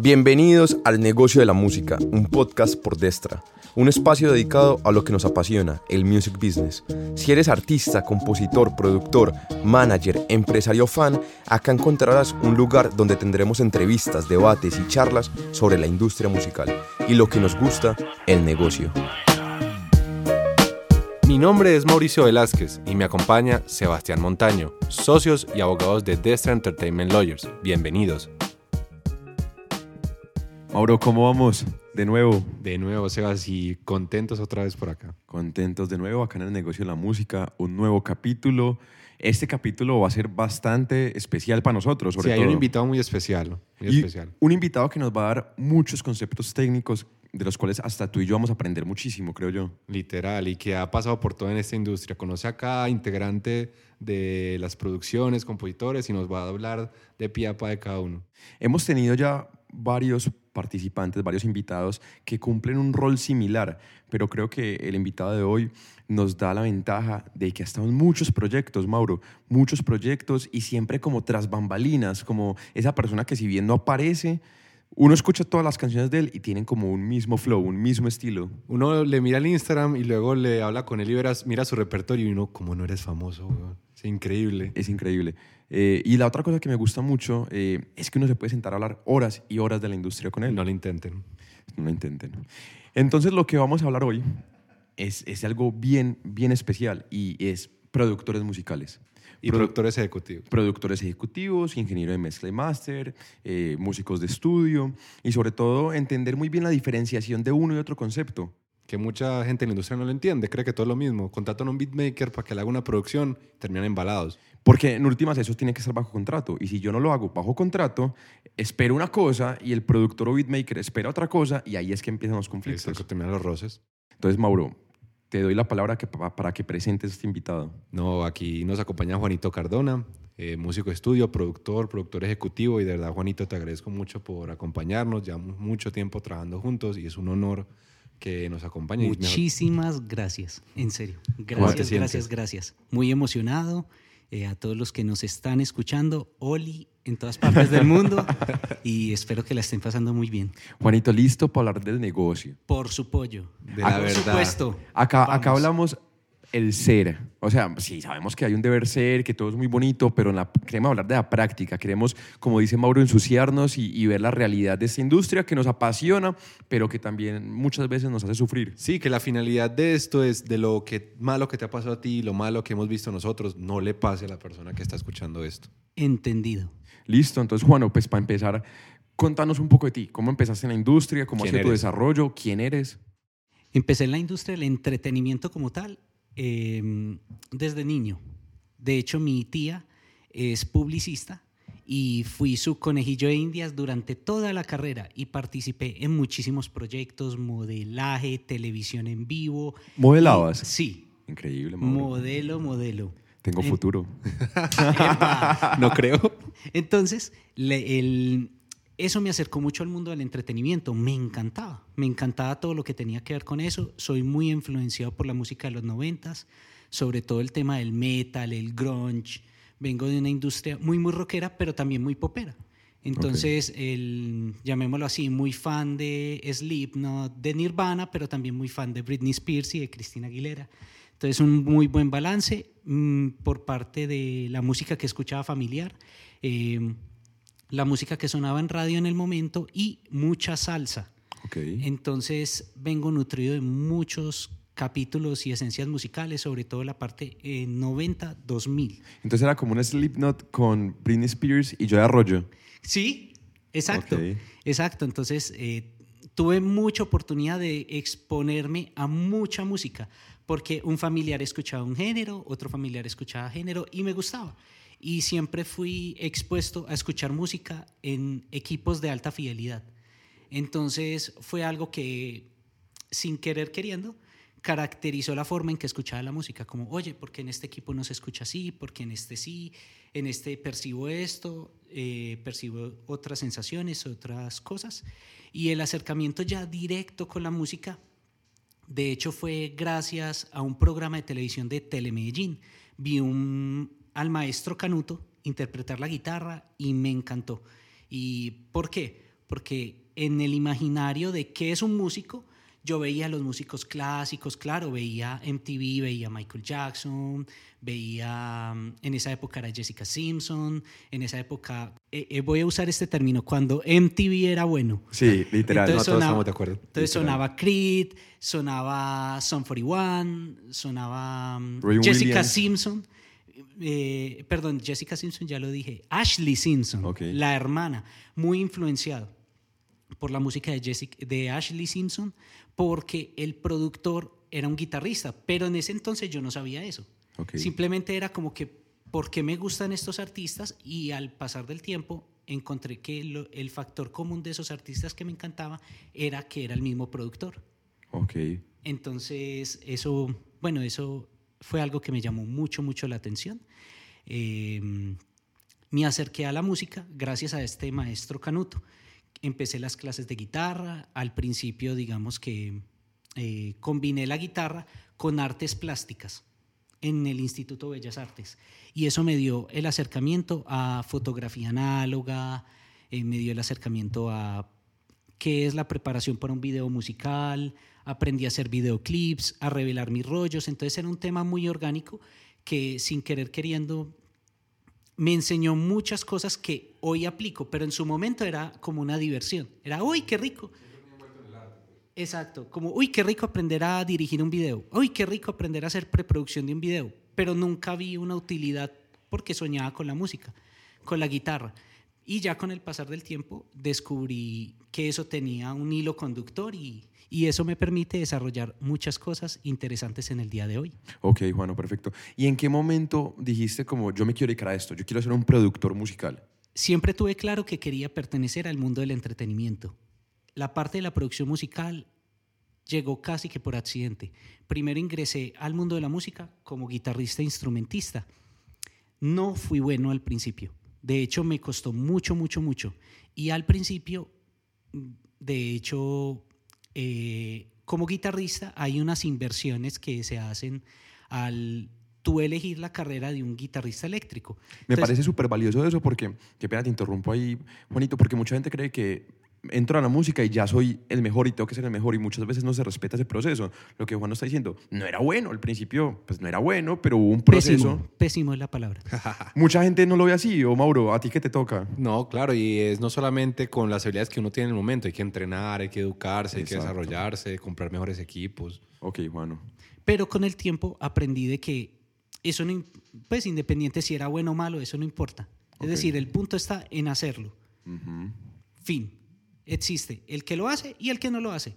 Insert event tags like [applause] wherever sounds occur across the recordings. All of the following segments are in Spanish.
Bienvenidos al Negocio de la Música, un podcast por Destra, un espacio dedicado a lo que nos apasiona, el music business. Si eres artista, compositor, productor, manager, empresario fan, acá encontrarás un lugar donde tendremos entrevistas, debates y charlas sobre la industria musical y lo que nos gusta, el negocio. Mi nombre es Mauricio Velázquez y me acompaña Sebastián Montaño, socios y abogados de Destra Entertainment Lawyers. Bienvenidos. Mauro, ¿cómo vamos? De nuevo. De nuevo, Sebas, y contentos otra vez por acá. Contentos de nuevo acá en el negocio de la música, un nuevo capítulo. Este capítulo va a ser bastante especial para nosotros, sobre sí, hay todo. un invitado muy especial, muy Y especial. Un invitado que nos va a dar muchos conceptos técnicos de los cuales hasta tú y yo vamos a aprender muchísimo, creo yo. Literal, y que ha pasado por toda en esta industria. Conoce a cada integrante de las producciones, compositores, y nos va a hablar de pie a de cada uno. Hemos tenido ya varios participantes, varios invitados que cumplen un rol similar, pero creo que el invitado de hoy nos da la ventaja de que ha estado en muchos proyectos, Mauro, muchos proyectos y siempre como tras bambalinas, como esa persona que si bien no aparece, uno escucha todas las canciones de él y tienen como un mismo flow, un mismo estilo. Uno le mira el Instagram y luego le habla con él y verás- mira su repertorio y uno, como no eres famoso, weón? Es increíble. Es increíble. Eh, y la otra cosa que me gusta mucho eh, es que uno se puede sentar a hablar horas y horas de la industria con él. No lo intenten. No lo intenten. Entonces lo que vamos a hablar hoy es, es algo bien, bien especial y es productores musicales. Y Produ- productores ejecutivos. productores ejecutivos, ingeniero de mezcla y máster, eh, músicos de estudio y sobre todo entender muy bien la diferenciación de uno y otro concepto. Que mucha gente en la industria no lo entiende, cree que todo es lo mismo. Contratan a un beatmaker para que le haga una producción, terminan embalados. Porque en últimas eso tiene que estar bajo contrato. Y si yo no lo hago bajo contrato, espero una cosa y el productor o beatmaker espera otra cosa y ahí es que empiezan los conflictos. Exacto, terminan los roces. Entonces, Mauro, te doy la palabra que, para que presentes a este invitado. No, aquí nos acompaña Juanito Cardona, eh, músico de estudio, productor, productor ejecutivo. Y de verdad, Juanito, te agradezco mucho por acompañarnos. Llevamos mucho tiempo trabajando juntos y es un honor que nos acompañe. Y mejor- Muchísimas gracias, en serio. Gracias, gracias, gracias. Muy emocionado. eh, a todos los que nos están escuchando, Oli, en todas partes del mundo. [laughs] y espero que la estén pasando muy bien. Juanito, listo para hablar del negocio. Por su pollo. De la Por verdad. supuesto. Acá, acá hablamos el ser. O sea, sí, sabemos que hay un deber ser, que todo es muy bonito, pero en la- queremos hablar de la práctica. Queremos, como dice Mauro, ensuciarnos y, y ver la realidad de esta industria que nos apasiona, pero que también muchas veces nos hace sufrir. Sí, que la finalidad de esto es de lo que malo que te ha pasado a ti, lo malo que hemos visto nosotros, no le pase a la persona que está escuchando esto. Entendido. Listo, entonces, Juano, pues para empezar, contanos un poco de ti. ¿Cómo empezaste en la industria? ¿Cómo ha ¿Quién sido tu desarrollo? ¿Quién eres? Empecé en la industria del entretenimiento como tal eh, desde niño. De hecho, mi tía es publicista y fui su conejillo de indias durante toda la carrera y participé en muchísimos proyectos, modelaje, televisión en vivo. ¿Modelabas? Y- sí, Increíble, Mauro. modelo, modelo. Tengo En- futuro. [laughs] [laughs] No creo. Entonces, le- el- eso me acercó mucho al mundo del entretenimiento. Me encantaba. Me encantaba todo lo que tenía que ver con eso. Soy muy influenciado por la música de los noventas, sobre todo el tema del metal, el grunge. Vengo de una industria muy, muy rockera, pero también muy popera. Entonces, el, llamémoslo así, muy fan de Slipknot, de Nirvana, pero también muy fan de Britney Spears y de Christina Aguilera. Entonces, un muy buen balance mm, por parte de la música que escuchaba familiar, eh, la música que sonaba en radio en el momento y mucha salsa. Entonces, vengo nutrido de muchos capítulos y esencias musicales, sobre todo la parte eh, 90-2000. Entonces era como un Slipknot con Britney Spears y Joy Arroyo. Sí, exacto. Exacto. Entonces, eh, tuve mucha oportunidad de exponerme a mucha música, porque un familiar escuchaba un género, otro familiar escuchaba género y me gustaba. Y siempre fui expuesto a escuchar música en equipos de alta fidelidad. Entonces, fue algo que, sin querer queriendo, caracterizó la forma en que escuchaba la música, como, oye, porque en este equipo no se escucha así, porque en este sí, en este percibo esto, eh, percibo otras sensaciones, otras cosas. Y el acercamiento ya directo con la música, de hecho, fue gracias a un programa de televisión de Telemedellín. Vi un, al maestro Canuto interpretar la guitarra y me encantó. ¿Y por qué? Porque en el imaginario de qué es un músico, yo veía a los músicos clásicos, claro, veía MTV, veía Michael Jackson, veía, mm, en esa época era Jessica Simpson, en esa época, eh, eh, voy a usar este término, cuando MTV era bueno. Sí, literal. no, Entonces todos sonaba- estamos de acuerdo. Entonces sonaba Creed, sonaba Son 41, sonaba mm, Jessica Williams. Simpson. Eh, perdón, Jessica Simpson ya lo dije. Ashley Simpson, la hermana, muy influenciado por la música de, Jessica, de Ashley Simpson, porque el productor era un guitarrista, pero en ese entonces yo no sabía eso. Simplemente era como que, ¿por qué me gustan estos artistas? Y al pasar del tiempo encontré que lo- el factor común de esos artistas que me encantaba era que era el mismo productor. Ok. Entonces, eso, bueno, eso fue algo que me llamó mucho, mucho la atención. Eh, me acerqué a la música gracias a este maestro Canuto. Empecé las clases de guitarra. Al principio, digamos que eh, combiné la guitarra con artes plásticas en el Instituto Bellas Artes. Y eso me dio el acercamiento a fotografía análoga, eh, me dio el acercamiento a qué es la preparación para un video musical, aprendí a hacer videoclips, a revelar mis rollos, entonces era un tema muy orgánico que sin querer queriendo me enseñó muchas cosas que hoy aplico, pero en su momento era como una diversión, era, uy, qué rico. Exacto, como, uy, qué rico aprender a dirigir un video, uy, qué rico aprender a hacer preproducción de un video, pero nunca vi una utilidad porque soñaba con la música, con la guitarra. Y ya con el pasar del tiempo descubrí que eso tenía un hilo conductor y, y eso me permite desarrollar muchas cosas interesantes en el día de hoy. Ok, Juano, perfecto. ¿Y en qué momento dijiste como yo me quiero dedicar a esto? Yo quiero ser un productor musical. Siempre tuve claro que quería pertenecer al mundo del entretenimiento. La parte de la producción musical llegó casi que por accidente. Primero ingresé al mundo de la música como guitarrista e instrumentista. No fui bueno al principio. De hecho, me costó mucho, mucho, mucho. Y al principio, de hecho, eh, como guitarrista hay unas inversiones que se hacen al tú elegir la carrera de un guitarrista eléctrico. Me Entonces, parece súper valioso eso porque, qué pena te interrumpo ahí, Juanito, porque mucha gente cree que entro a la música y ya soy el mejor y tengo que ser el mejor y muchas veces no se respeta ese proceso. Lo que Juan nos está diciendo, no era bueno, al principio pues no era bueno, pero hubo un proceso. Pésimo, pésimo es la palabra. [laughs] Mucha gente no lo ve así, o Mauro, ¿a ti qué te toca? No, claro, y es no solamente con las habilidades que uno tiene en el momento, hay que entrenar, hay que educarse, hay que Exacto. desarrollarse, comprar mejores equipos. Ok, Juano. Pero con el tiempo aprendí de que eso no, pues independiente si era bueno o malo, eso no importa. Es Ok. decir, el punto está en hacerlo. Ujú. Fin. Existe el que lo hace y el que no lo hace.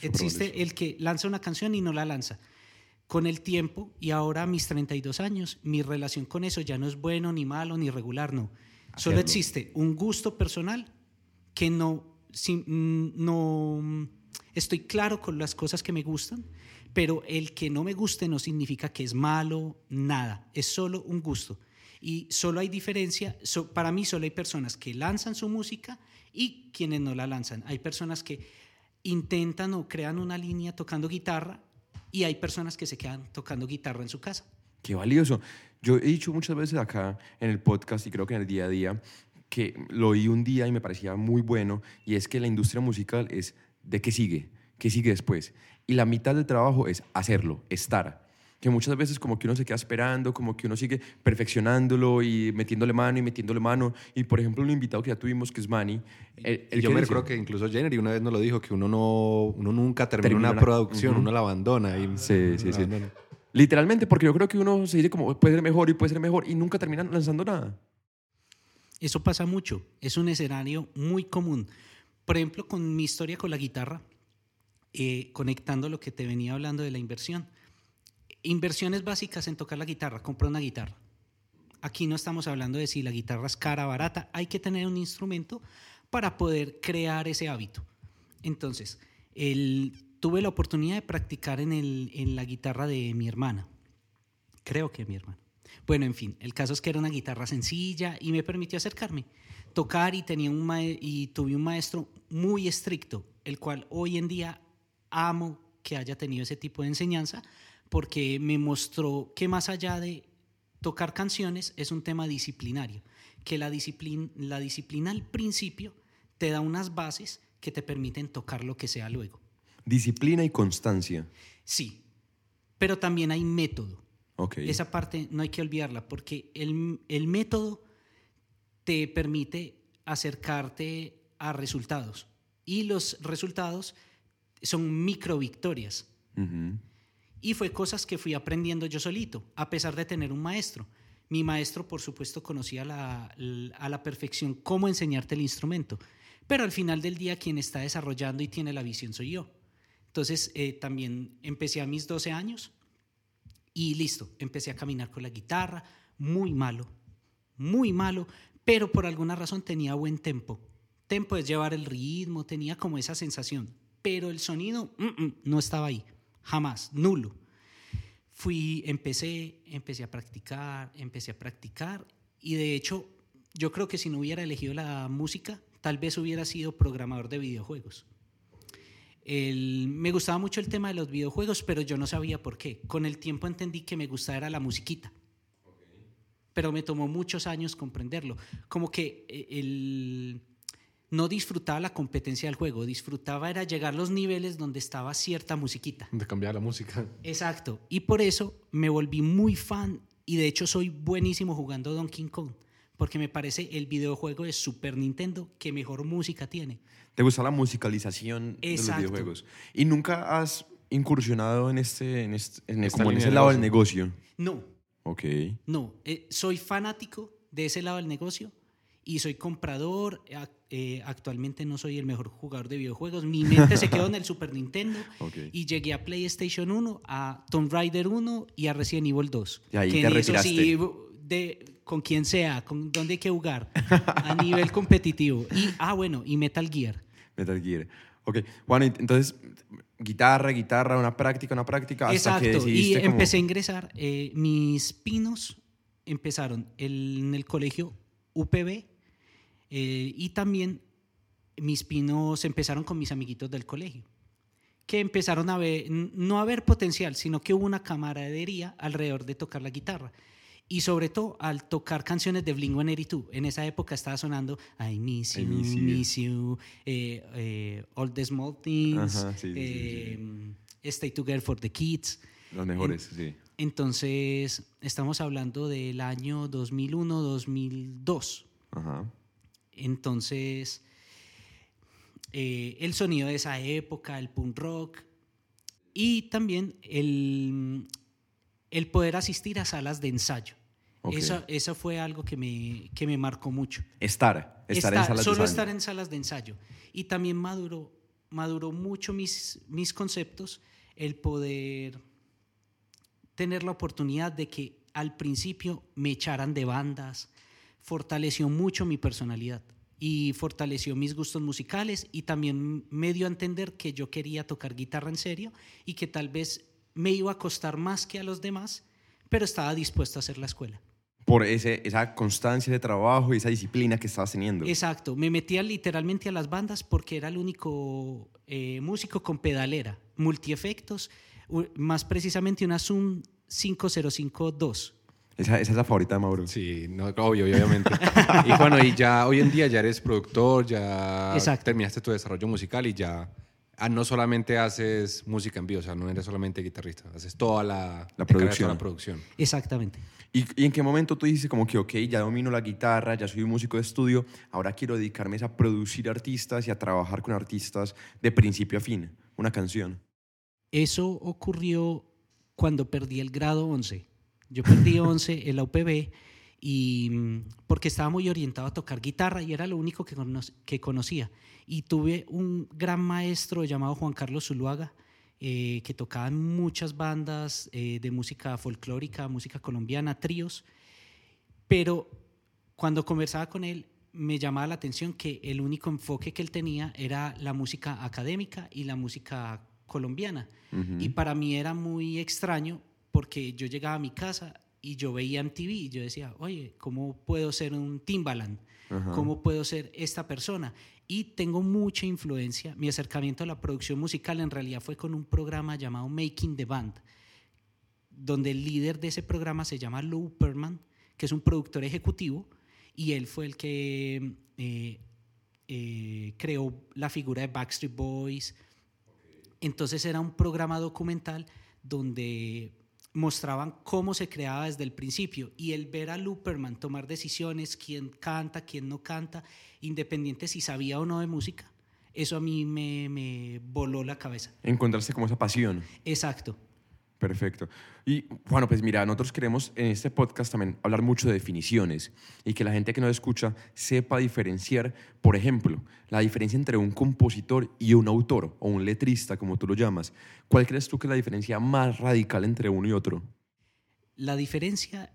Existe el que lanza una canción y no la lanza. Con el tiempo y ahora a mis 32 años, mi relación con eso ya no es bueno, ni malo, ni regular, no. Solo existe un gusto personal que no, si- mm, no mm, estoy claro con las cosas que me gustan, pero el que no me guste no significa que es malo, nada. Es solo un gusto. Y solo hay diferencia, so- para mí solo hay personas que lanzan su música y quienes no la lanzan. Hay personas que intentan o crean una línea tocando guitarra y hay personas que se quedan tocando guitarra en su casa. Qué valioso. Yo he dicho muchas veces acá en el podcast y creo que en el día a día que lo oí un día y me parecía muy bueno y es que la industria musical es de qué sigue, qué sigue después. Y la mitad del trabajo es hacerlo, estar. Que muchas veces como que uno se queda esperando, como que uno sigue perfeccionándolo y metiéndole mano y metiéndole mano. Y por ejemplo, un invitado que ya tuvimos que es Manny. él- él yo que me recuerdo que incluso Jenner una vez nos lo dijo, que uno, no, uno nunca termina, Termina una una- producción, Ujú. uno la abandona. Y, Sí, sí, sí. abandona. Literalmente, porque yo creo que uno se dice como puede ser mejor y puede ser mejor y nunca termina lanzando nada. Eso pasa mucho, es un escenario muy común. Por ejemplo, con mi historia con la guitarra, eh, conectando lo que te venía hablando de la inversión. Inversiones básicas en tocar la guitarra, compra una guitarra. Aquí no estamos hablando de si la guitarra es cara o barata, hay que tener un instrumento para poder crear ese hábito. Entonces, tuve la oportunidad de practicar en, en la guitarra de mi hermana. Creo que mi hermana. Bueno, en fin, el caso es que era una guitarra sencilla y me permitió acercarme, tocar y, tenía un y tuve un maestro muy estricto, el cual hoy en día amo que haya tenido ese tipo de enseñanza porque me mostró que más allá de tocar canciones es un tema disciplinario, que la disciplina, la disciplina al principio te da unas bases que te permiten tocar lo que sea luego. Disciplina y constancia. Sí, pero también hay método. Ok. Esa parte no hay que olvidarla porque el, el método te permite acercarte a resultados y los resultados son micro victorias. Ujú. Y fue cosas que fui aprendiendo yo solito, a pesar de tener un maestro. Mi maestro, por supuesto, conocía la- l- a la perfección cómo enseñarte el instrumento, pero al final del día quien está desarrollando y tiene la visión soy yo. Entonces, eh, también empecé a mis 12 años y listo, empecé a caminar con la guitarra, muy malo, muy malo, pero por alguna razón tenía buen tempo. Tempo es llevar el ritmo, tenía como esa sensación, pero el sonido mm, mm, no estaba ahí, jamás, nulo. Fui, empecé, empecé a practicar, empecé a practicar y de hecho yo creo que si no hubiera elegido la música, tal vez hubiera sido programador de videojuegos. El- me gustaba mucho el tema de los videojuegos, pero yo no sabía por qué. Con el tiempo entendí que me gustaba era la musiquita. Pero me tomó muchos años comprenderlo. Como que eh, el, no disfrutaba la competencia del juego, disfrutaba era llegar a los niveles donde estaba cierta musiquita. De cambiar la música. Exacto. Y por eso me volví muy fan y de hecho soy buenísimo jugando Donkey Kong. Porque me parece el videojuego de Super Nintendo que mejor música tiene. ¿Te gusta la musicalización de los Exacto. videojuegos? ¿Y nunca has incursionado en este, en este, en Esta en ese lado del negocio? No, Ok. No, eh, soy fanático de ese lado del negocio y soy comprador. ac- eh, actualmente no soy el mejor jugador de videojuegos. Mi mente se quedó en el [laughs] Super Nintendo y llegué a PlayStation 1, a Tomb Raider 1 y a Resident Evil 2. Y ahí Que te sí, retiraste. de, con quien sea, con dónde hay que jugar, a nivel competitivo. Y, ah, bueno, y Metal Gear. Metal Gear. Ok. Bueno, y entonces, guitarra, guitarra, una práctica, una práctica, hasta que Exacto, y decidiste como- empecé a ingresar. eh, mis pinos empezaron en el colegio UPB eh, y también mis pinos empezaron con mis amiguitos del colegio, que empezaron a ver, no a ver potencial, sino que hubo una camaradería alrededor de tocar la guitarra. Y sobre todo al tocar canciones de Blink-182. En esa época estaba sonando I Miss I You, Miss Miss You. You, eh, eh, All the Small Things, Ajá, sí, sí, sí, eh, Stay Together for the Kids. Los mejores, sí. Entonces, estamos hablando del año 2001-2002. Ajá. Entonces, eh, el sonido de esa época, el punk rock y también el, el poder asistir a salas de ensayo. Eso, eso fue algo que me, que me marcó mucho. Estar, estar, en salas solo de estar en salas de ensayo. Y también maduró, maduró mucho mis, mis conceptos el poder tener la oportunidad de que al principio me echaran de bandas, fortaleció mucho mi personalidad y fortaleció mis gustos musicales y también me dio a entender que yo quería tocar guitarra en serio y que tal vez me iba a costar más que a los demás, pero estaba dispuesto a hacer la escuela. Por ese, esa constancia de trabajo y esa disciplina que estabas teniendo. Exacto, me metía literalmente a las bandas porque era el único eh, músico con pedalera, multiefectos, más precisamente una Zoom 5052. Esa, esa es la favorita de Mauro. Sí, no, obvio, obviamente. y bueno, y ya hoy en día ya eres productor, ya Exacto. terminaste tu desarrollo musical y ya ah, no solamente haces música en vivo, o sea, no eres solamente guitarrista, haces toda la, La producción. toda la producción. Exactamente. ¿Y, y en qué momento tú dices como que, ok, ya domino la guitarra, ya soy un músico de estudio, ahora quiero dedicarme a producir artistas y a trabajar con artistas de principio a fin, una canción? Eso ocurrió cuando perdí el grado 11. Yo perdí 11 en la UPB y porque estaba muy orientado a tocar guitarra y era lo único que, cono- que conocía. Y tuve un gran maestro llamado Juan Carlos Zuluaga eh, que tocaba en muchas bandas eh, de música folclórica, música colombiana, tríos. Pero cuando conversaba con él, me llamaba la atención que el único enfoque que él tenía era la música académica y la música colombiana. Y para mí era muy extraño porque yo llegaba a mi casa y yo veía MTV y yo decía, oye, ¿cómo puedo ser un Timbaland? ¿Cómo puedo ser esta persona? Y tengo mucha influencia. Mi acercamiento a la producción musical en realidad fue con un programa llamado Making the Band, donde el líder de ese programa se llama Lou Perman, que es un productor ejecutivo, y él fue el que eh, eh, creó la figura de Backstreet Boys. Entonces era un programa documental donde mostraban cómo se creaba desde el principio y el ver a Luperman tomar decisiones, quién canta, quién no canta, independiente si sabía o no de música, eso a mí me, me voló la cabeza. Encontrarse como esa pasión. Exacto. Perfecto. Y bueno, pues mira, nosotros queremos en este podcast también hablar mucho de definiciones y que la gente que nos escucha sepa diferenciar, por ejemplo, la diferencia entre un compositor y un autor o un letrista, como tú lo llamas. ¿Cuál crees tú que es la diferencia más radical entre uno y otro? La diferencia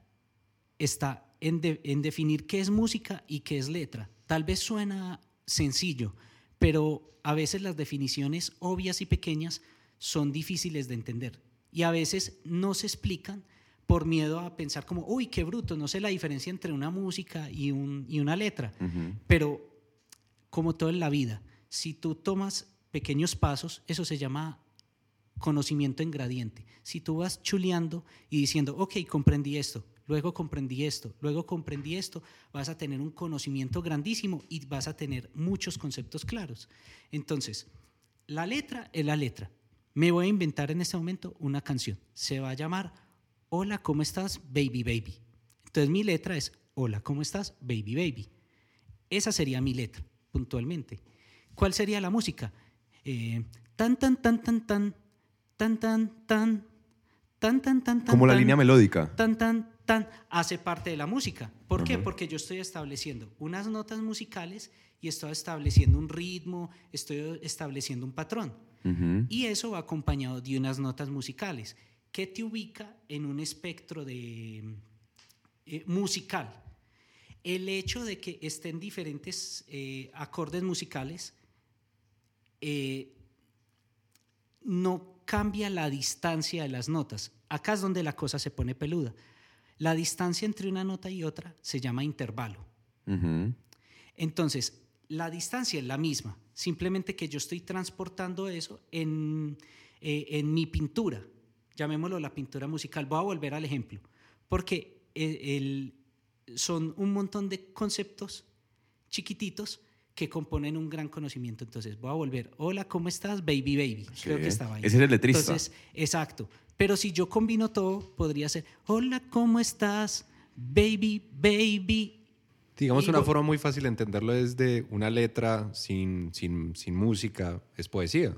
está en, en definir qué es música y qué es letra. Tal vez suena sencillo, pero a veces las definiciones obvias y pequeñas son difíciles de entender y a veces no se explican por miedo a pensar como, uy, qué bruto, no sé la diferencia entre una música y, un- y una letra. Pero como todo en la vida, si tú tomas pequeños pasos, eso se llama conocimiento en gradiente. Si tú vas chuleando y diciendo, ok, comprendí esto, luego comprendí esto, luego comprendí esto, vas a tener un conocimiento grandísimo y vas a tener muchos conceptos claros. Entonces, la letra es la letra. Me voy a inventar en este momento una canción. Se va a llamar Hola, ¿cómo estás, baby, baby? Entonces mi letra es Hola, ¿cómo estás, baby, baby? Esa sería mi letra, puntualmente. ¿Cuál sería la música? Eh, tan, tan, tan, tan, tan, tan, tan, tan, tan, tan, tan, Como la tan, línea melódica. tan, tan, tan, hace parte de la música. ¿Por qué? Porque yo estoy estableciendo unas notas musicales y estoy estableciendo un ritmo, estoy estableciendo un patrón. Y eso va acompañado de unas notas musicales que te ubica en un espectro de, eh, musical. El hecho de que estén diferentes eh, acordes musicales eh, no cambia la distancia de las notas. Acá es donde la cosa se pone peluda. La distancia entre una nota y otra se llama intervalo. Entonces, la distancia es la misma, simplemente que yo estoy transportando eso en, eh, en mi pintura, llamémoslo la pintura musical. Voy a volver al ejemplo, porque eh, el- son un montón de conceptos chiquititos que componen un gran conocimiento. Entonces, voy a volver, hola, ¿cómo estás, baby, baby? Creo que estaba ahí. ese es el letrista. Entonces, exacto. Pero si yo combino todo, podría ser, hola, ¿cómo estás, baby, baby? Digamos, Y una forma muy fácil de entenderlo es de una letra sin, sin, sin música, es poesía.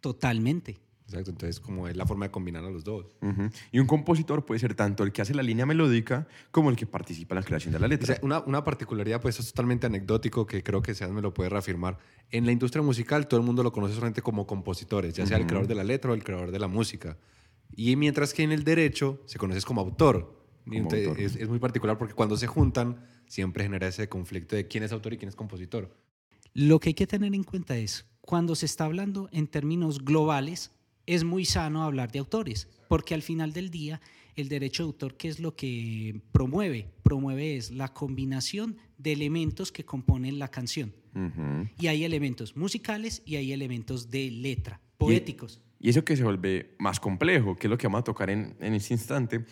Totalmente. Exacto, entonces como es la forma de combinar a los dos. Ujú. Y un compositor puede ser tanto el que hace la línea melódica como el que participa en la creación de la O letra. sea, una, una particularidad, pues es totalmente anecdótico, que creo que Sean me lo puede reafirmar. En la industria musical todo el mundo lo conoce solamente como compositores, ya sea el creador de la letra o el creador de la música. Y mientras que en el derecho se conoce como autor. Como entonces autor. Es, es muy particular porque cuando se juntan siempre genera ese conflicto de quién es autor y quién es compositor. Lo que hay que tener en cuenta es, cuando se está hablando en términos globales, es muy sano hablar de autores, porque al final del día, el derecho de autor, ¿qué es lo que promueve? Promueve es la combinación de elementos que componen la canción. Y hay elementos musicales y hay elementos de letra, poéticos. Y eso que se vuelve más complejo, que es lo que vamos a tocar en, en este instante,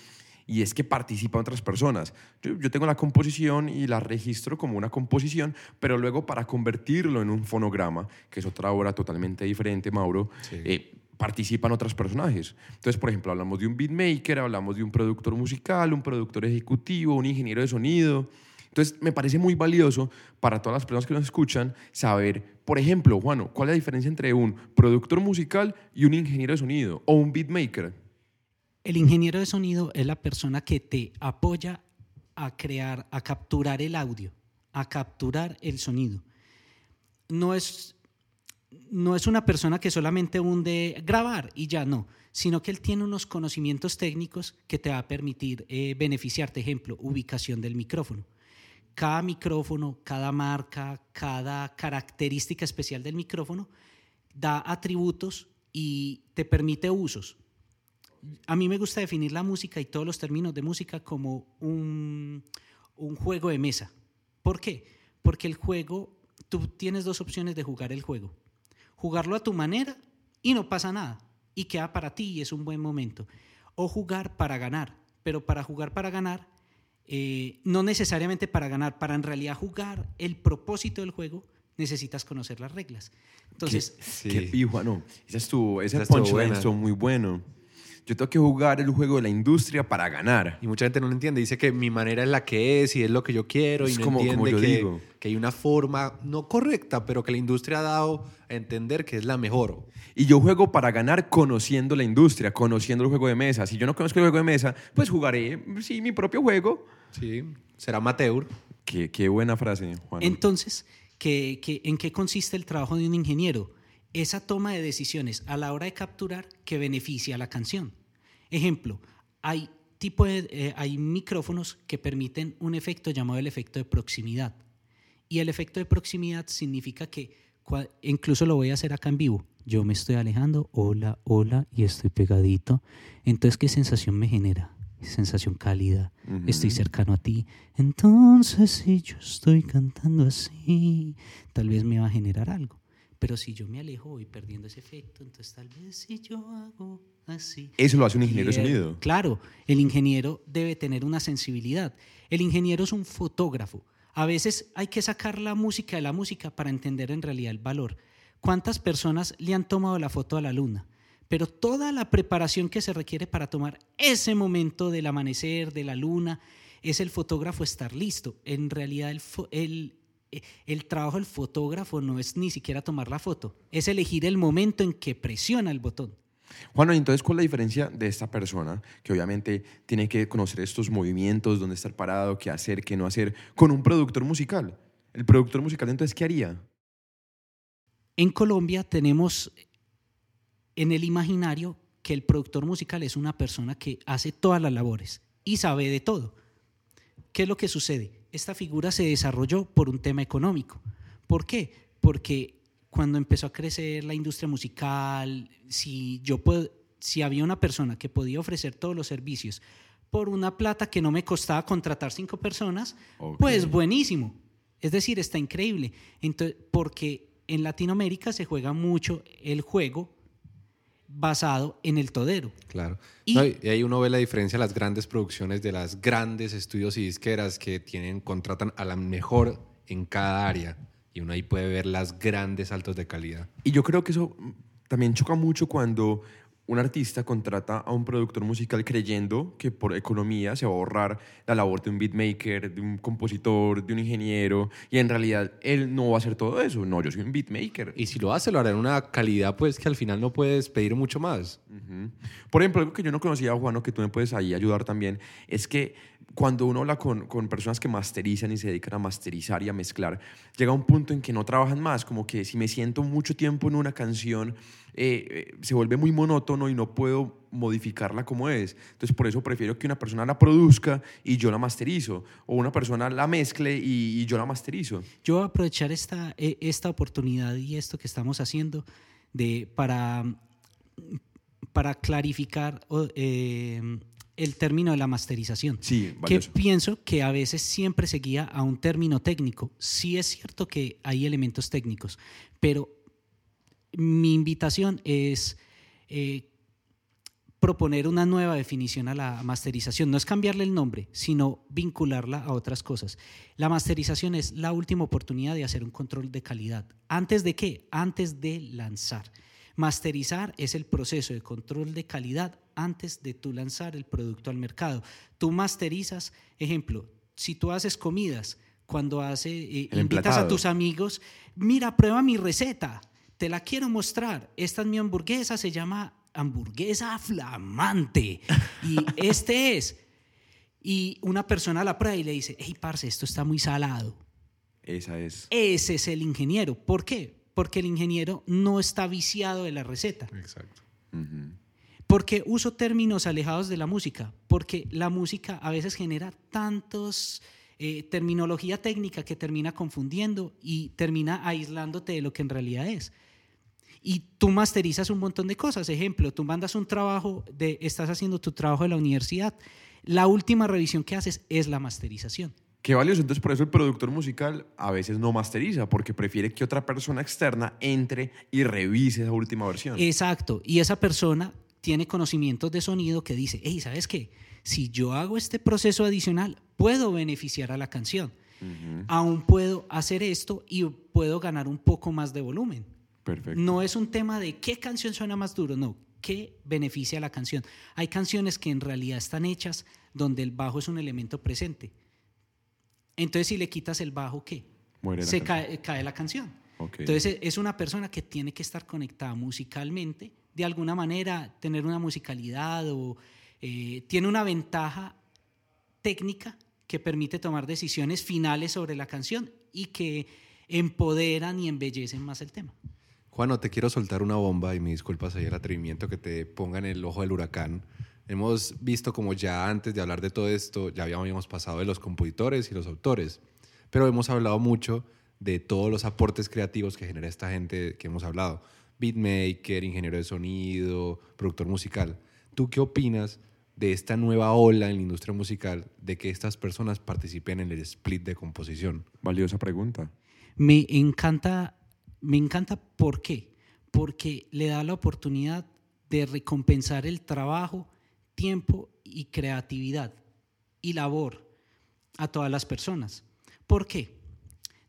y es que participan otras personas. Yo, yo tengo la composición y la registro como una composición, pero luego para convertirlo en un fonograma, que es otra obra totalmente diferente, Mauro, Sí. eh, participan otros personajes. Entonces, por ejemplo, hablamos de un beatmaker, hablamos de un productor musical, un productor ejecutivo, un ingeniero de sonido. Entonces, me parece muy valioso para todas las personas que nos escuchan saber, por ejemplo, Juano, ¿cuál es la diferencia entre un productor musical y un ingeniero de sonido o un beatmaker? El ingeniero de sonido es la persona que te apoya a crear, a capturar el audio, a capturar el sonido. No es, no es una persona que solamente hunde grabar y ya no, sino que él tiene unos conocimientos técnicos que te va a permitir eh, beneficiarte. Ejemplo, ubicación del micrófono. Cada micrófono, cada marca, cada característica especial del micrófono da atributos y te permite usos a mí me gusta definir la música y todos los términos de música como un, un juego de mesa. ¿Por qué? Porque el juego, tú tienes dos opciones de jugar el juego. Jugarlo a tu manera y no pasa nada. Y queda para ti y es un buen momento. O jugar para ganar. Pero para jugar para ganar eh, no necesariamente para ganar, para en realidad jugar el propósito del juego, necesitas conocer las reglas. Entonces, Sí. Qué pijo, no. Ese ese Esa estuvo punchline buena. estuvo muy bueno. Yo tengo que jugar el juego de la industria para ganar. Y mucha gente no lo entiende. Dice que mi manera es la que es y es lo que yo quiero. Es y no como- como entiende yo que, digo. que hay una forma no correcta, pero que la industria ha dado a entender que es la mejor. Y yo juego para ganar conociendo la industria, conociendo el juego de mesa. Si yo no conozco el juego de mesa, pues jugaré, sí, mi propio juego. Sí, será amateur. Qué, qué buena frase, Juan. Entonces, ¿qué- qué- en qué consiste el trabajo de un ingeniero? Esa toma de decisiones a la hora de capturar que beneficia a la canción. Ejemplo, hay, tipo de- eh, hay micrófonos que permiten un efecto llamado el efecto de proximidad. Y el efecto de proximidad significa que, incluso lo voy a hacer acá en vivo, yo me estoy alejando, hola, hola, y estoy pegadito. Entonces, ¿qué sensación me genera? Sensación cálida, estoy cercano a ti. Entonces, si yo estoy cantando así, tal vez me va a generar algo. Pero si yo me alejo, voy perdiendo ese efecto. Entonces, tal vez si yo hago así. Eso lo hace un ingeniero de sonido. Claro, el ingeniero debe tener una sensibilidad. El ingeniero es un fotógrafo. A veces hay que sacar la música de la música para entender en realidad el valor. ¿Cuántas personas le han tomado la foto a la luna? Pero toda la preparación que se requiere para tomar ese momento del amanecer, de la luna, es el fotógrafo estar listo. En realidad el, el, el trabajo del fotógrafo no es ni siquiera tomar la foto, es elegir el momento en que presiona el botón. Juan, entonces, ¿cuál es la diferencia de esta persona que obviamente tiene que conocer estos movimientos, dónde estar parado, qué hacer, qué no hacer, con un productor musical? El productor musical, entonces, ¿qué haría? En Colombia tenemos en el imaginario que el productor musical es una persona que hace todas las labores y sabe de todo. ¿Qué es lo que sucede? Esta figura se desarrolló por un tema económico. ¿Por qué? Porque cuando empezó a crecer la industria musical, si yo puedo, si había una persona que podía ofrecer todos los servicios por una plata que no me costaba contratar cinco personas, pues buenísimo. Es decir, está increíble. Entonces, porque en Latinoamérica se juega mucho el juego basado en el todero. Claro. Y- No, Y, ahí uno ve la diferencia de las grandes producciones de las grandes estudios y disqueras que tienen, contratan a la mejor en cada área. Y uno ahí puede ver las grandes saltos de calidad. Y yo creo que eso también choca mucho cuando un artista contrata a un productor musical creyendo que por economía se va a ahorrar la labor de un beatmaker, de un compositor, de un ingeniero, y en realidad él no va a hacer todo eso. No, yo soy un beatmaker. Y si lo hace, lo hará en una calidad pues que al final no puedes pedir mucho más. Por ejemplo, algo que yo no conocía, Juano, que tú me puedes ahí ayudar también, es que cuando uno habla con, con personas que masterizan y se dedican a masterizar y a mezclar, llega un punto en que no trabajan más, como que si me siento mucho tiempo en una canción, eh, se vuelve muy monótono y no puedo modificarla como es. Entonces, por eso prefiero que una persona la produzca y yo la masterizo, o una persona la mezcle y, y yo la masterizo. Yo voy a aprovechar esta, eh, esta oportunidad y esto que estamos haciendo de, para, para clarificar eh, el término de la masterización. Sí, que valioso. pienso que a veces siempre se guía a un término técnico. Sí es cierto que hay elementos técnicos, pero mi invitación es eh, proponer una nueva definición a la masterización. No es cambiarle el nombre, sino vincularla a otras cosas. La masterización es la última oportunidad de hacer un control de calidad. ¿Antes de qué? Antes de lanzar. Masterizar es el proceso de control de calidad antes de tú lanzar el producto al mercado. Tú masterizas, ejemplo, si tú haces comidas, cuando hace, eh, invitas a tus amigos, mira, prueba mi receta, te la quiero mostrar. Esta es mi hamburguesa, se llama hamburguesa flamante. Y [laughs] este es. Y una persona la prueba y le dice, hey, parce, esto está muy salado. Esa es. Ese es el ingeniero. ¿Por qué? Porque el ingeniero no está viciado de la receta. Exacto. Porque uso términos alejados de la música, porque la música a veces genera tantos eh, terminología técnica que termina confundiendo y termina aislándote de lo que en realidad es. Y tú masterizas un montón de cosas. Ejemplo, tú mandas un trabajo, de, estás haciendo tu trabajo de la universidad. La última revisión que haces es la masterización. Qué valioso. Entonces, por eso el productor musical a veces no masteriza, porque prefiere que otra persona externa entre y revise esa última versión. Exacto. Y esa persona tiene conocimientos de sonido que dice, hey, ¿sabes qué? Si yo hago este proceso adicional, puedo beneficiar a la canción. Aún puedo hacer esto y puedo ganar un poco más de volumen. Perfecto. No es un tema de qué canción suena más duro, no, qué beneficia a la canción. Hay canciones que en realidad están hechas donde el bajo es un elemento presente. Entonces, si le quitas el bajo, ¿qué? Muere la Se canción. cae, cae la canción. Ok. Entonces, e- es una persona que tiene que estar conectada musicalmente, de alguna manera, tener una musicalidad o eh, tiene una ventaja técnica que permite tomar decisiones finales sobre la canción y que empoderan y embellecen más el tema. Juano, te quiero soltar una bomba y me disculpas ahí el atrevimiento que te ponga en el ojo del huracán. Hemos visto como ya antes de hablar de todo esto, ya habíamos pasado de los compositores y los autores, pero hemos hablado mucho de todos los aportes creativos que genera esta gente que hemos hablado. Beatmaker, ingeniero de sonido, productor musical. ¿Tú qué opinas de esta nueva ola en la industria musical de que estas personas participen en el split de composición? Valiosa pregunta. Me encanta, me encanta ¿por qué? Porque le da la oportunidad de recompensar el trabajo, tiempo y creatividad y labor a todas las personas. ¿Por qué?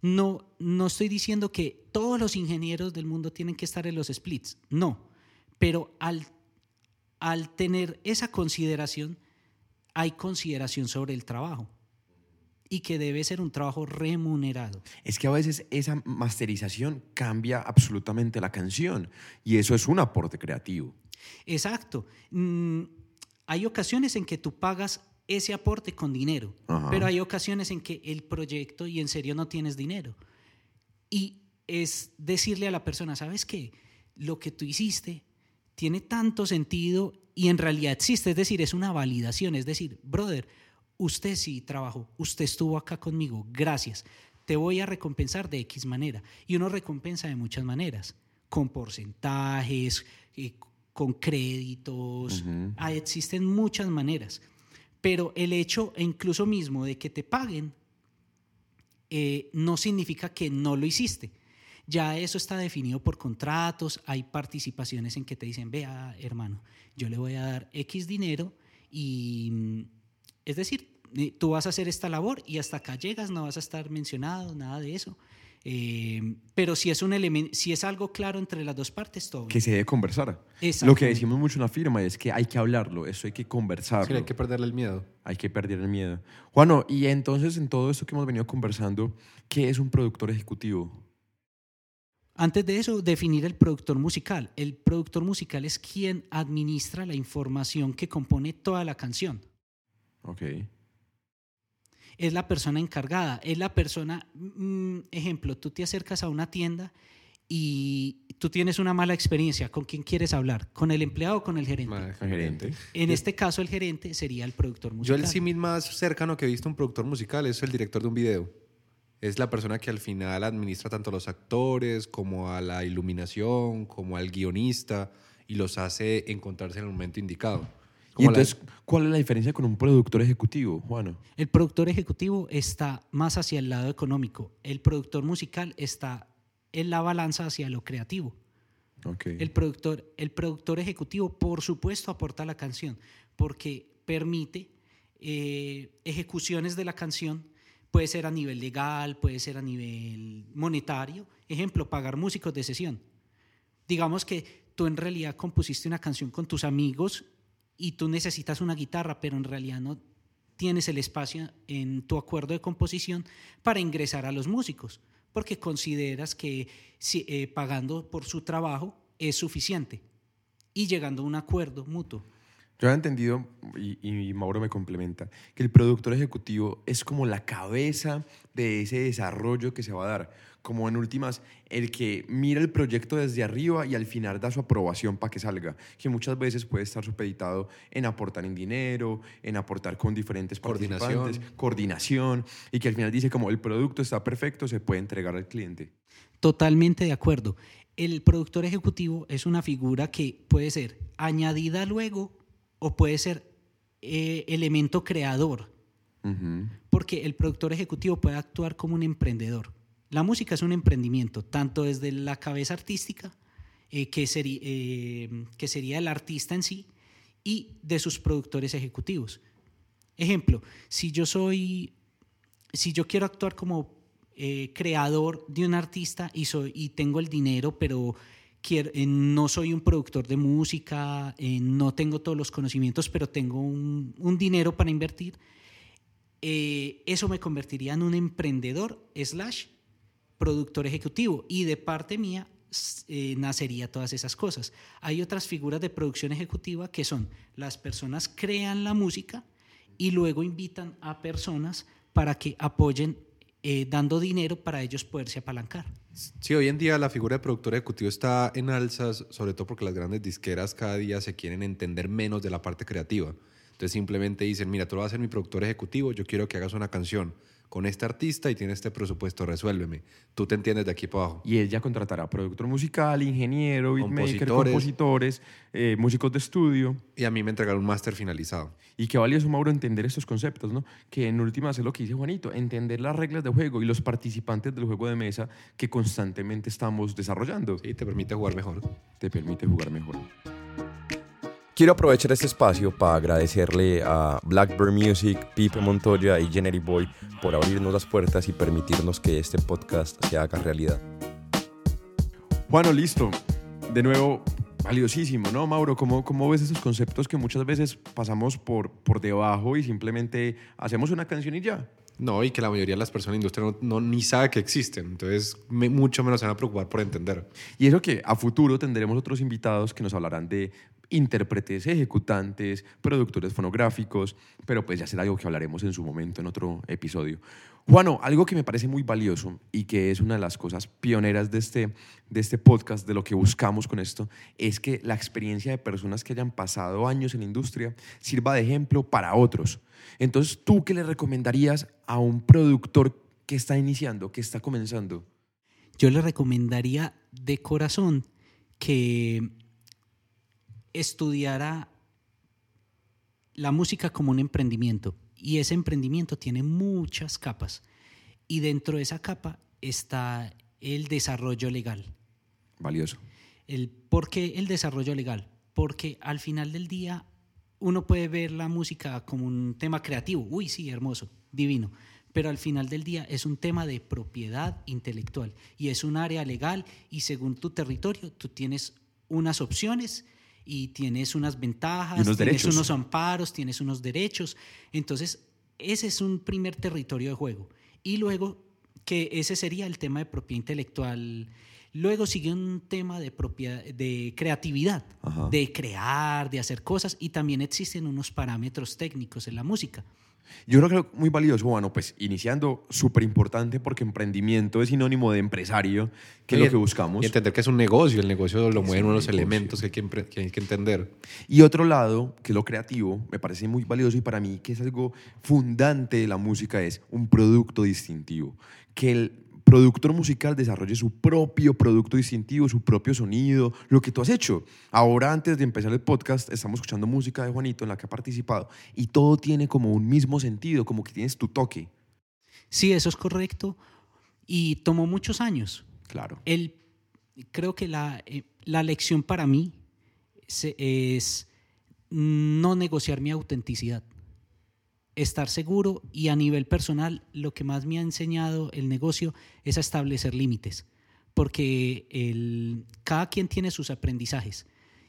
No, no estoy diciendo que todos los ingenieros del mundo tienen que estar en los splits, no, pero al, al tener esa consideración, hay consideración sobre el trabajo y que debe ser un trabajo remunerado. Es que a veces esa masterización cambia absolutamente la canción y eso es un aporte creativo. Exacto. Mm, hay ocasiones en que tú pagas ese aporte con dinero, Ajá. pero hay ocasiones en que el proyecto y en serio no tienes dinero. Y es decirle a la persona, ¿sabes qué? Lo que tú hiciste tiene tanto sentido y en realidad existe, es decir, es una validación, es decir, brother, usted sí trabajó, usted estuvo acá conmigo, gracias, te voy a recompensar de X manera. Y uno recompensa de muchas maneras, con porcentajes, eh, con créditos, ah, existen muchas maneras. Pero el hecho e incluso mismo de que te paguen eh, no significa que no lo hiciste. Ya eso está definido por contratos, hay participaciones en que te dicen, vea, hermano, yo le voy a dar X dinero y, mm, es decir, tú vas a hacer esta labor y hasta acá llegas, no vas a estar mencionado, nada de eso. Eh, pero si es un elemento, si es algo claro entre las dos partes, todo. Que se debe conversar. Lo que decimos mucho en la firma es que hay que hablarlo, eso hay que conversarlo. Sí, hay que perderle el miedo. Hay que perder el miedo. Juano, y entonces en todo esto que hemos venido conversando, ¿qué es un productor ejecutivo? Antes de eso, definir el productor musical. El productor musical es quien administra la información que compone toda la canción. Ok. Es la persona encargada, es la persona, mm, ejemplo, tú te acercas a una tienda y tú tienes una mala experiencia. ¿Con quién quieres hablar? ¿Con el empleado o con el gerente? Ma- El gerente. En este caso, el gerente sería el productor Yo musical. el símil más cercano que he visto a un productor musical es el director de un video. Es la persona que al final administra tanto a los actores como a la iluminación, como al guionista y los hace encontrarse en el momento indicado. Y entonces, ¿cuál es la diferencia con un productor ejecutivo, Juano? El productor ejecutivo está más hacia el lado económico. El productor musical está en la balanza hacia lo creativo. Ok. El productor, el productor ejecutivo, por supuesto, aporta la canción porque permite eh, ejecuciones de la canción. Puede ser a nivel legal, puede ser a nivel monetario. Ejemplo, pagar músicos de sesión. Digamos que tú en realidad compusiste una canción con tus amigos y tú necesitas una guitarra, pero en realidad no tienes el espacio en tu acuerdo de composición para ingresar a los músicos, porque consideras que eh, pagando por su trabajo es suficiente y llegando a un acuerdo mutuo. Yo he entendido, y, y Mauro me complementa, que el productor ejecutivo es como la cabeza de ese desarrollo que se va a dar. Como en últimas, el que mira el proyecto desde arriba y al final da su aprobación para que salga. Que muchas veces puede estar supeditado en aportar en dinero, en aportar con diferentes Coordinación. participantes, coordinación, y que al final dice como el producto está perfecto, se puede entregar al cliente. Totalmente de acuerdo. El productor ejecutivo es una figura que puede ser añadida luego o puede ser eh, elemento creador, porque el productor ejecutivo puede actuar como un emprendedor. La música es un emprendimiento, tanto desde la cabeza artística eh, que, sería, eh, que sería el artista en sí, y de sus productores ejecutivos. Ejemplo, si yo soy, si yo quiero actuar como creador de un artista y, soy, y tengo el dinero, pero quiero, eh, no soy un productor de música, eh, no tengo todos los conocimientos, pero tengo un, dinero para invertir, eh, eso me convertiría en un emprendedor slash productor ejecutivo y de parte mía eh, nacería todas esas cosas. Hay otras figuras de producción ejecutiva que son las personas crean la música y luego invitan a personas para que apoyen eh, dando dinero para ellos poderse apalancar. Sí, hoy en día la figura de productor ejecutivo está en alzas, sobre todo porque las grandes disqueras cada día se quieren entender menos de la parte creativa. Entonces simplemente dicen, mira, tú vas a ser mi productor ejecutivo, yo quiero que hagas una canción con este artista y tiene este presupuesto, resuélveme. Tú te entiendes de aquí para abajo. Y él ya contratará productor musical, ingeniero, beatmaker, Compositores. compositores, eh, músicos de estudio. Y a mí me entregaron un máster finalizado. Y qué valioso, Mauro, entender estos conceptos, ¿no? Que en últimas es lo que dice Juanito, entender las reglas de juego y los participantes del juego de mesa que constantemente estamos desarrollando. Sí, te permite jugar mejor. Te permite jugar mejor. Quiero aprovechar este espacio para agradecerle a Blackbird Music, Pipe Montoya y Jenny Boy por abrirnos las puertas y permitirnos que este podcast se haga realidad. Juano, listo. De nuevo, valiosísimo, ¿no, Mauro? ¿Cómo, cómo ves esos conceptos que muchas veces pasamos por, por debajo y simplemente hacemos una canción y ya? No, y que la mayoría de las personas en la industria no, no- ni sabe que existen. Entonces, me- mucho menos se van a preocupar por entender. Y eso que a futuro tendremos otros invitados que nos hablarán de intérpretes, ejecutantes, productores fonográficos, pero pues ya será algo que hablaremos en su momento en otro episodio. Juano, algo que me parece muy valioso y que es una de las cosas pioneras de este, de este podcast, de lo que buscamos con esto, es que la experiencia de personas que hayan pasado años en la industria sirva de ejemplo para otros. Entonces, ¿tú qué le recomendarías a un productor que está iniciando, que está comenzando? Yo le recomendaría de corazón que estudiara la música como un emprendimiento. Y ese emprendimiento tiene muchas capas. Y dentro de esa capa está el desarrollo legal. Valioso. El, ¿Por qué el desarrollo legal? Porque al final del día uno puede ver la música como un tema creativo. Uy, sí, hermoso, divino. Pero al final del día es un tema de propiedad intelectual y es un área legal y según tu territorio tú tienes unas opciones y tienes unas ventajas, unos tienes derechos. unos amparos, tienes unos derechos. Entonces, ese es un primer territorio de juego. Y luego, que ese sería el tema de propiedad intelectual. Luego sigue un tema de, propiedad, de creatividad, Ajá. de crear, de hacer cosas. Y también existen unos parámetros técnicos en la música. Yo creo que muy valioso, bueno, pues iniciando súper importante porque emprendimiento es sinónimo de empresario, que es lo que buscamos. Y entender que es un negocio. El negocio lo mueven un unos negocio. elementos que hay que, empre- que hay que entender. Y otro lado, que es lo creativo, me parece muy valioso y para mí que es algo fundante de la música, es un producto distintivo. Que el productor musical desarrolle su propio producto distintivo, su propio sonido, lo que tú has hecho. Ahora, antes de empezar el podcast, estamos escuchando música de Juanito en la que ha participado y todo tiene como un mismo sentido, como que tienes tu toque. Sí, eso es correcto. Y tomó muchos años. Claro. El, creo que la, eh, la lección para mí es no negociar mi autenticidad. Estar seguro y a nivel personal, lo que más me ha enseñado el negocio es a establecer límites. Porque cada quien tiene sus aprendizajes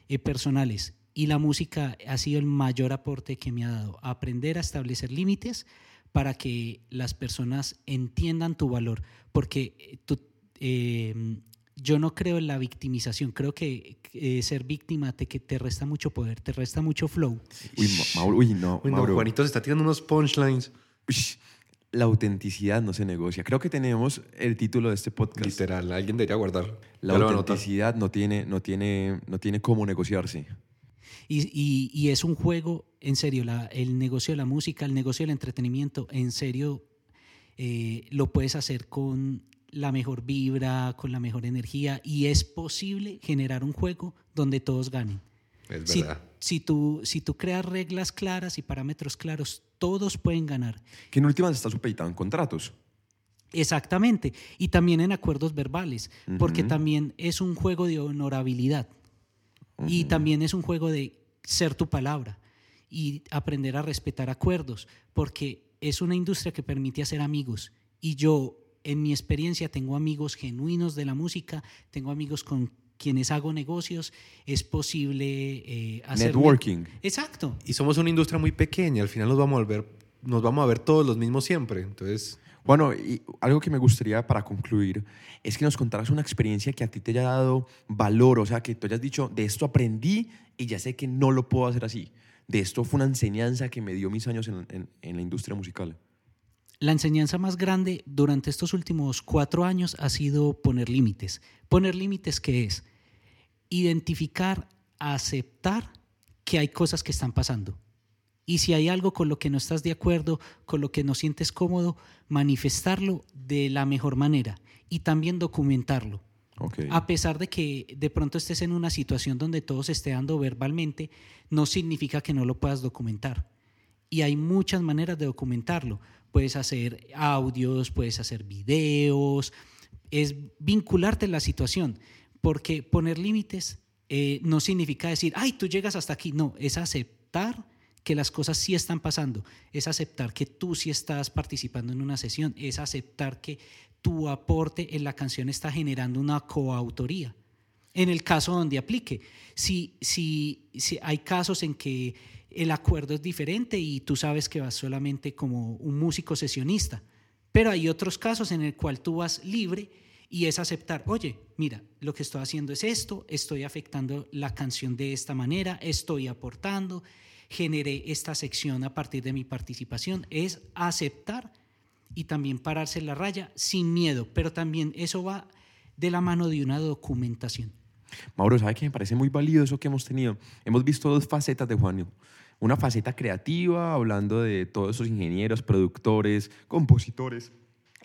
eh, personales y la música ha sido el mayor aporte que me ha dado. Aprender a establecer límites para que las personas entiendan tu valor. Porque eh, tú, eh, yo no creo en la victimización, creo que eh, ser víctima te, que te resta mucho poder, te resta mucho flow. Uy, Ma- Mauro, uy, no, Uy, no, Mauro. Juanito se está tirando unos punchlines. La autenticidad no se negocia. Creo que tenemos el título de este podcast. Literal, alguien debería guardar. La Ya autenticidad no tiene, no, tiene, no tiene cómo negociarse. Y, y- y es un juego, en serio, la- el negocio de la música, el negocio del entretenimiento, en serio, eh, lo puedes hacer con la mejor vibra, con la mejor energía, y es posible generar un juego donde todos ganen. Es Si, verdad. si, tú, si tú creas reglas claras y parámetros claros, todos pueden ganar. Que en últimas está supeditado en contratos. Exactamente. Y también en acuerdos verbales, porque también es un juego de honorabilidad. Y también es un juego de ser tu palabra y aprender a respetar acuerdos, porque es una industria que permite hacer amigos. Y yo, en mi experiencia, tengo amigos genuinos de la música, tengo amigos con quienes hago negocios, es posible eh, hacer... Networking. Exacto. Y somos una industria muy pequeña, al final nos vamos a ver, nos vamos a ver todos los mismos siempre. Entonces, Bueno, y algo que me gustaría para concluir es que nos contaras una experiencia que a ti te haya dado valor, o sea, que tú hayas dicho, de esto aprendí y ya sé que no lo puedo hacer así. De esto fue una enseñanza que me dio mis años en, en- en la industria musical. La enseñanza más grande durante estos últimos cuatro años ha sido poner límites. Poner límites, ¿qué es? Identificar, aceptar que hay cosas que están pasando. Y si hay algo con lo que no estás de acuerdo, con lo que no sientes cómodo, manifestarlo de la mejor manera y también documentarlo. A pesar de que de pronto estés en una situación donde todo se esté dando verbalmente, no significa que no lo puedas documentar. Y hay muchas maneras de documentarlo. Puedes hacer audios, puedes hacer videos, es vincularte en la situación, porque poner límites eh, no significa decir, ay, tú llegas hasta aquí. No, es aceptar que las cosas sí están pasando, es aceptar que tú sí estás participando en una sesión, es aceptar que tu aporte en la canción está generando una coautoría. En el caso donde aplique, si, si, si hay casos en que el acuerdo es diferente y tú sabes que vas solamente como un músico sesionista, pero hay otros casos en el cual tú vas libre y es aceptar, oye, mira, lo que estoy haciendo es esto, estoy afectando la canción de esta manera, estoy aportando, generé esta sección a partir de mi participación, es aceptar y también pararse la raya sin miedo, pero también eso va de la mano de una documentación. Mauro, ¿sabe que me parece muy válido eso que hemos tenido? Hemos visto dos facetas de Juanio. Una faceta creativa, hablando de todos esos ingenieros, productores, compositores,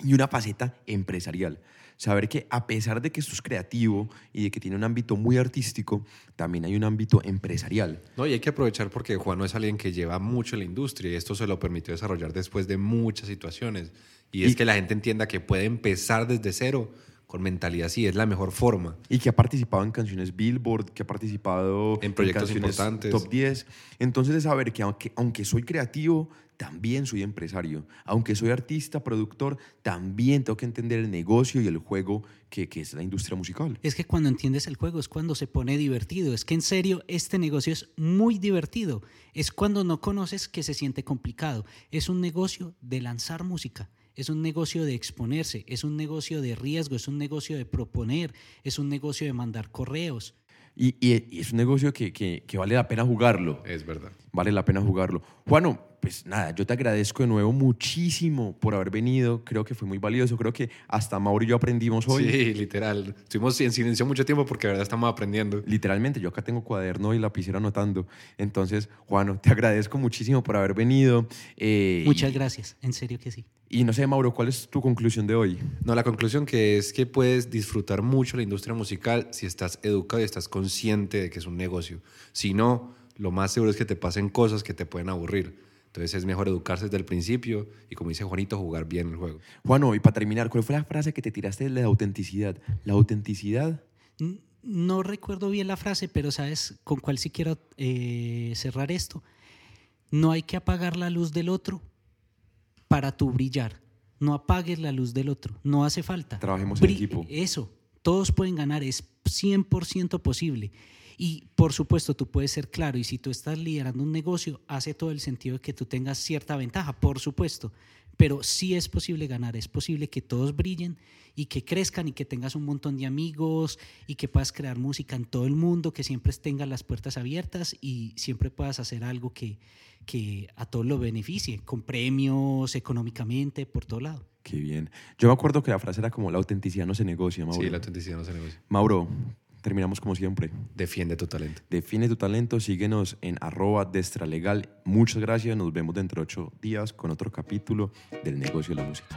y una faceta empresarial. Saber que a pesar de que esto es creativo y de que tiene un ámbito muy artístico, también hay un ámbito empresarial. No, y hay que aprovechar porque Juan no es alguien que lleva mucho en la industria y esto se lo permitió desarrollar después de muchas situaciones. Y es Y- que la gente entienda que puede empezar desde cero con mentalidad así, es la mejor forma. Y que ha participado en canciones Billboard, que ha participado En proyectos canciones importantes. top 10. Entonces es saber que aunque, aunque soy creativo, también soy empresario. Aunque soy artista, productor, también tengo que entender el negocio y el juego que, que es la industria musical. Es que cuando entiendes el juego es cuando se pone divertido. Es que en serio este negocio es muy divertido. Es cuando no conoces que se siente complicado. Es un negocio de lanzar música. Es un negocio de exponerse. Es un negocio de riesgo. Es un negocio de proponer. Es un negocio de mandar correos. Y, y- y es un negocio que, que- que vale la pena jugarlo. Es verdad. Vale la pena jugarlo. Juano, pues nada, yo te agradezco de nuevo muchísimo por haber venido. Creo que fue muy valioso. Creo que hasta Mauro y yo aprendimos hoy. Sí, literal. Estuvimos en silencio mucho tiempo porque de verdad estamos aprendiendo. Literalmente, yo acá tengo cuaderno y lapicera anotando. Entonces, Juano, te agradezco muchísimo por haber venido. Eh, Muchas y- gracias. En serio que sí. Y no sé, Mauro, ¿cuál es tu conclusión de hoy? No, la conclusión que es que puedes disfrutar mucho la industria musical si estás educado y estás consciente de que es un negocio. Si no, lo más seguro es que te pasen cosas que te pueden aburrir. Entonces es mejor educarse desde el principio y, como dice Juanito, jugar bien el juego. Juano, y para terminar, ¿cuál fue la frase que te tiraste de la autenticidad? La autenticidad No recuerdo bien la frase, pero sabes con cuál sí quiero eh, cerrar esto. No hay que apagar la luz del otro para tu brillar. No apagues la luz del otro. No hace falta. Trabajemos en Bri- equipo. Eso. Todos pueden ganar. Es 100% posible. Y por supuesto, tú puedes ser claro. Y si tú estás liderando un negocio, hace todo el sentido de que tú tengas cierta ventaja, por supuesto. Pero sí es posible ganar. Es posible que todos brillen y que crezcan y que tengas un montón de amigos y que puedas crear música en todo el mundo, que siempre tengas las puertas abiertas y siempre puedas hacer algo que, que a todos lo beneficie, con premios, económicamente, por todo lado. Qué bien. Yo me acuerdo que la frase era como la autenticidad no se negocia, Mauro. Sí, la autenticidad no se negocia. Mauro, terminamos como siempre. Defiende tu talento. Define tu talento, síguenos en arroba destralegal. Muchas gracias, nos vemos dentro de ocho días con otro capítulo del negocio de la música.